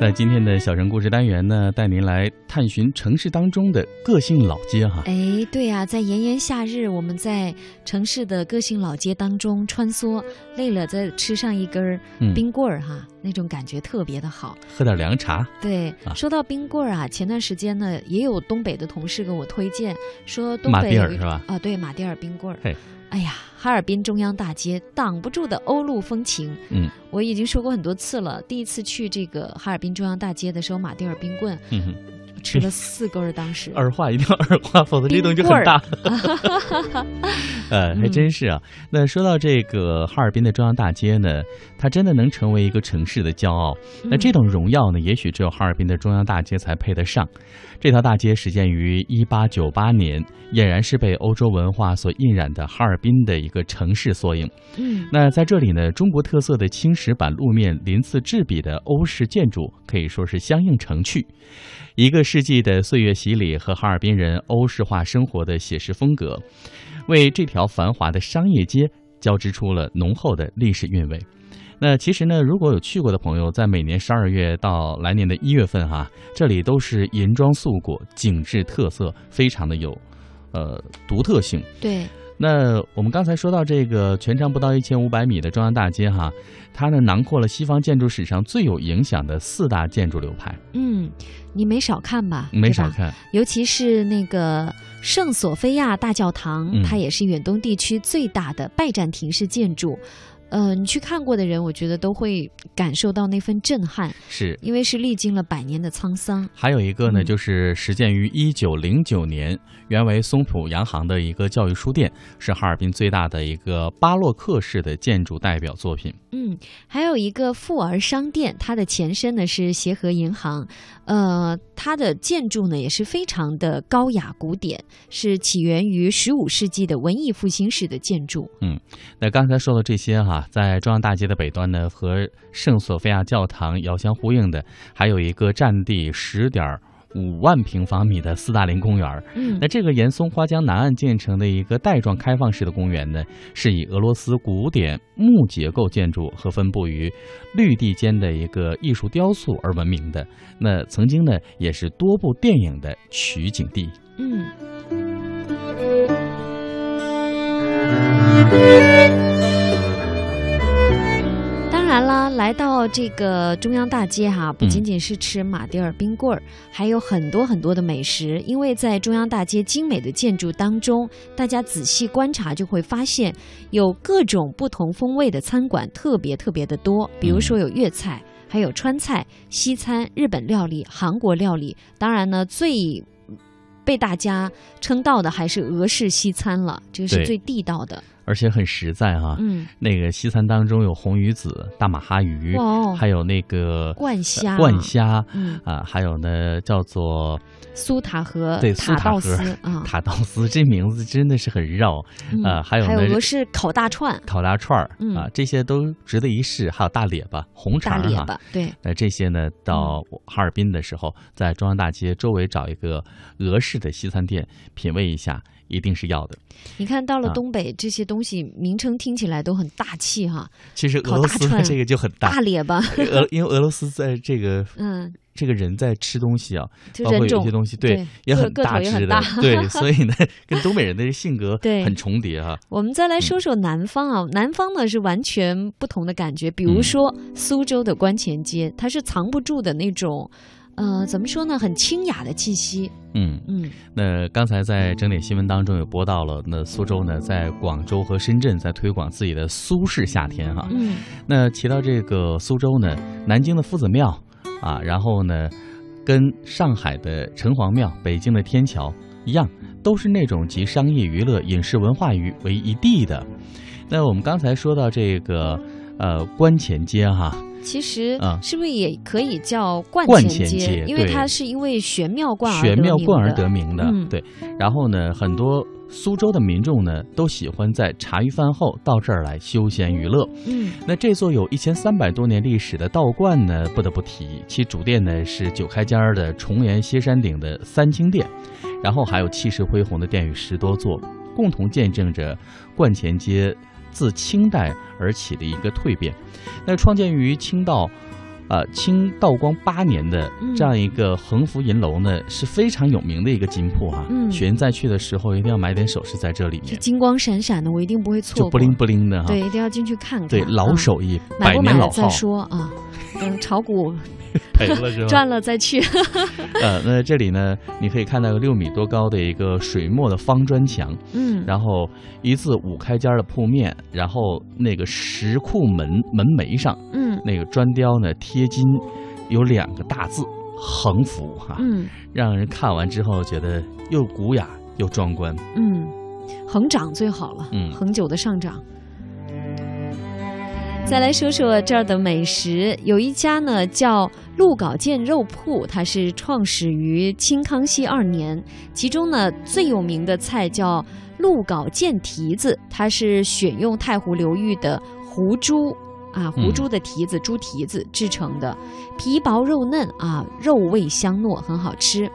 在今天的小城故事单元呢，带您来探寻城市当中的个性老街哈。哎，对呀、在炎炎夏日，我们在城市的个性老街当中穿梭，累了再吃上一根冰棍儿哈，那种感觉特别的好。喝点凉茶，对，啊说到冰棍儿啊，前段时间呢，也有东北的同事给我推荐，说东马北尔是吧啊，对，马迭尔冰棍儿嘿。哎呀，哈尔滨中央大街挡不住的欧陆风情。嗯，我已经说过很多次了。第一次去这个哈尔滨中央大街的时候，马迭尔冰棍嗯哼，吃了四根儿，当时。二话一定要二话，否则这东西就很大。呃，还嗯真是啊。那说到这个哈尔滨的中央大街呢，它真的能成为一个城市的骄傲。那这嗯种荣耀呢，也许只有哈尔滨的中央大街才配得上。这条大街始建于一八九八年，俨然是被欧洲文化所印染的哈尔滨的一个城市缩影。嗯那在这里呢，中国特色的青石板路面鳞次栉比的欧式建筑可以说是相映成趣。一个世纪的岁月洗礼和哈尔滨人欧式化生活的写实风格，为这条繁华的商业街交织出了浓厚的历史韵味。那其实呢，如果有去过的朋友，在每年十二月到来年的一月份哈、这里都是银装素裹，景致特色非常的有，呃，独特性。对，那我们刚才说到这个全长不到一千五百米的中央大街哈，它呢囊括了西方建筑史上最有影响的四大建筑流派，嗯，你没少看吧？没少看。尤其是那个圣索菲亚大教堂，嗯它也是远东地区最大的拜占庭式建筑。呃，你去看过的人，我觉得都会感受到那份震撼，是，因为是历经了百年的沧桑。还有一个呢，嗯就是始建于一九零九年，原为松浦洋行的一个教育书店，是哈尔滨最大的一个巴洛克式的建筑代表作品。嗯，还有一个富儿商店，它的前身呢是协和银行，呃，它的建筑呢也是非常的高雅古典，是起源于十五世纪的文艺复兴式的建筑。嗯那刚才说的这些哈，在中央大街的北端呢，和圣索菲亚教堂遥相呼应的，还有一个占地十点五万平方米的斯大林公园。嗯那这个沿松花江南岸建成的一个带状开放式的公园呢，是以俄罗斯古典木结构建筑和分布于绿地间的一个艺术雕塑而闻名的。那曾经呢，也是多部电影的取景地。嗯。然啦，来到这个中央大街哈，不仅仅是吃马迭尔冰棍儿，还有很多很多的美食。因为在中央大街精美的建筑当中，大家仔细观察就会发现，有各种不同风味的餐馆特别特别的多。比如说有粤菜，还有川菜、西餐、日本料理、韩国料理。当然呢，最被大家称道的还是俄式西餐了，这个是最地道的。而且很实在哈、嗯，那个西餐当中有红鱼子、大马哈鱼，哦。还有那个灌虾。呃灌虾嗯，啊，还有呢叫做苏塔河对苏塔道斯啊，塔道斯，这名字真的是很绕。嗯。呃还有还有呢俄式烤大串、烤大串儿、嗯。啊，这些都值得一试。还有大列巴、红肠儿对，那这些呢，到哈尔滨的时候，在中央大街周围找一个俄式的西餐店，品味一下，一定是要的。你看到了啊。东北这些东西名称听起来都很大气哈，其实俄罗斯的这个就很大。大，列巴，俄因为俄罗斯在这个 嗯，这个人在吃东西啊，包括有些东西对对也很大只的对，所以呢，跟东北人的性格对。很重叠哈。我们再来嗯。说说南方啊，南方呢是完全不同的感觉。比如嗯。说苏州的观前街，它是藏不住的那种，呃，怎么说呢，很清雅的气息。嗯，嗯那刚才在整点新闻当中也播到了，那苏州呢，在广州和深圳在推广自己的苏式夏天哈。嗯那提到这个苏州呢，南京的夫子庙啊，然后呢，跟上海的城隍庙、北京的天桥一样，都是那种集商业、娱乐、饮食、文化于为一地的。那我们刚才说到这个呃观前街哈，其实啊。是不是也可以叫冠冠前前街？因为它是因为玄妙观而玄妙观而得名的，嗯。对。然后呢，很多苏州的民众呢，都喜欢在茶余饭后到这儿来休闲娱乐。嗯那这座有一千三百多年历史的道观呢，不得不提，其主殿呢是九开间儿的重檐歇山顶的三清殿，然后还有气势恢宏的殿宇十多座，共同见证着观前街自清代而起的一个蜕变。那创建于清道呃，清道光八年的嗯这样一个横幅银楼呢，是非常有名的一个金铺啊。嗯雪人再去的时候，一定要买点首饰在这里面，这金光闪闪的，我一定不会错过。就不灵不灵的哈。对，一定要进去看看。对，老嗯手艺，买百年老号，说啊，等炒股 赔了是吧？赚了再去。呃，那这里呢，你可以看到六米多高的一个水墨的方砖墙，嗯，然后一字五开间的铺面，然后那个石库门门楣上嗯那个砖雕呢贴金有两个大字“横幅”哈、嗯让人看完之后觉得又古雅又壮观。嗯，横涨最好了，嗯恒久的上涨。再来说说这儿的美食，有一家呢叫鹿稿涧肉铺，它是创始于清康熙二年，其中呢最有名的菜叫鹿稿涧蹄子，它是选用太湖流域的湖猪。啊，湖嗯猪的蹄子、猪蹄子制成的，皮薄肉嫩啊，肉味香糯，很好吃。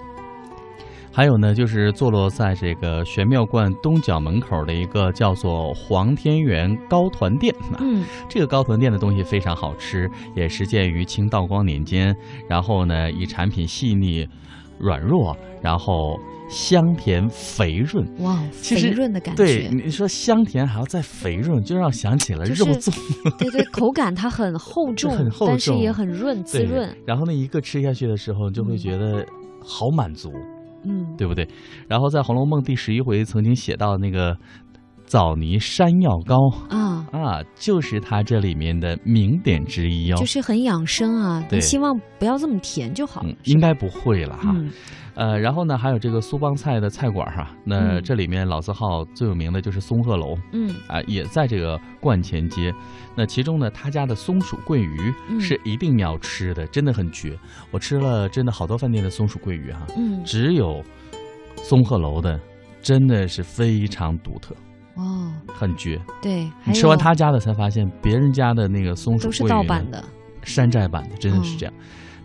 还有呢，就是坐落在这个玄妙观东角门口的一个叫做黄天元糕团店啊。嗯这个糕团店的东西非常好吃，也始建于清道光年间。然后呢，以产品细腻、软弱，然后香甜肥润。哇，肥润的感觉。对，你说香甜还要再肥润，就让我想起了就是肉粽。对对，口感它很厚重，很厚但是也很润滋对润。然后那一个吃下去的时候，你就会嗯觉得好满足。嗯，对不对？然后在《红楼梦》第十一回曾经写到那个枣泥山药糕啊，啊，就是它这里面的名点之一哦。就是很养生啊。对你希望不要这么甜就好。嗯，应该不会了哈。嗯呃，然后呢，还有这个苏帮菜的菜馆哈，那嗯这里面老字号最有名的就是松鹤楼嗯啊，也在这个观前街。那其中呢，他家的松鼠桂鱼嗯是一定要吃的，真的很绝。我吃了真的好多饭店的松鼠桂鱼哈，嗯，只有松鹤楼的真的是非常独特，哦，很绝。对，你吃完他家的才发现，别人家的那个松鼠都是盗版的。山寨版的，真的是嗯这样。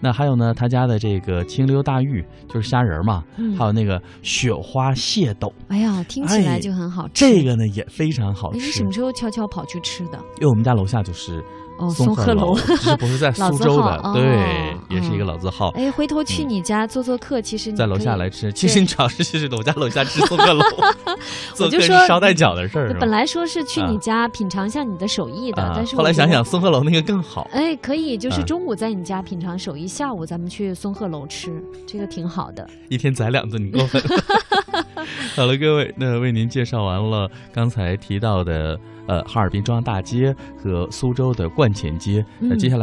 那还有呢，他家的这个清溜大玉就是虾仁嘛，嗯还有那个雪花蟹斗，哎呀，听起来哎就很好吃。这个呢也非常好吃，你是什。么时候悄悄跑去吃的？因为我们家楼下就是哦，松鹤鹤楼。只是不是在 苏州的，哦对，也是一个嗯老字号。哎，回头去嗯你家做做客，其实你在楼下来吃，其实你主要是去我家楼下吃松鹤楼，做客就是说捎带脚的事儿本？来说是去你啊家品尝一下你的手艺的，啊但是后来想想松鹤楼那个更好。哎，可以，就是啊中午在你家品尝手艺，下午咱们去松鹤楼吃，这个挺好的。一天宰两顿，你过分。好了，各位，那为您介绍完了刚才提到的呃哈尔滨中央大街和苏州的观前街，那嗯接下来。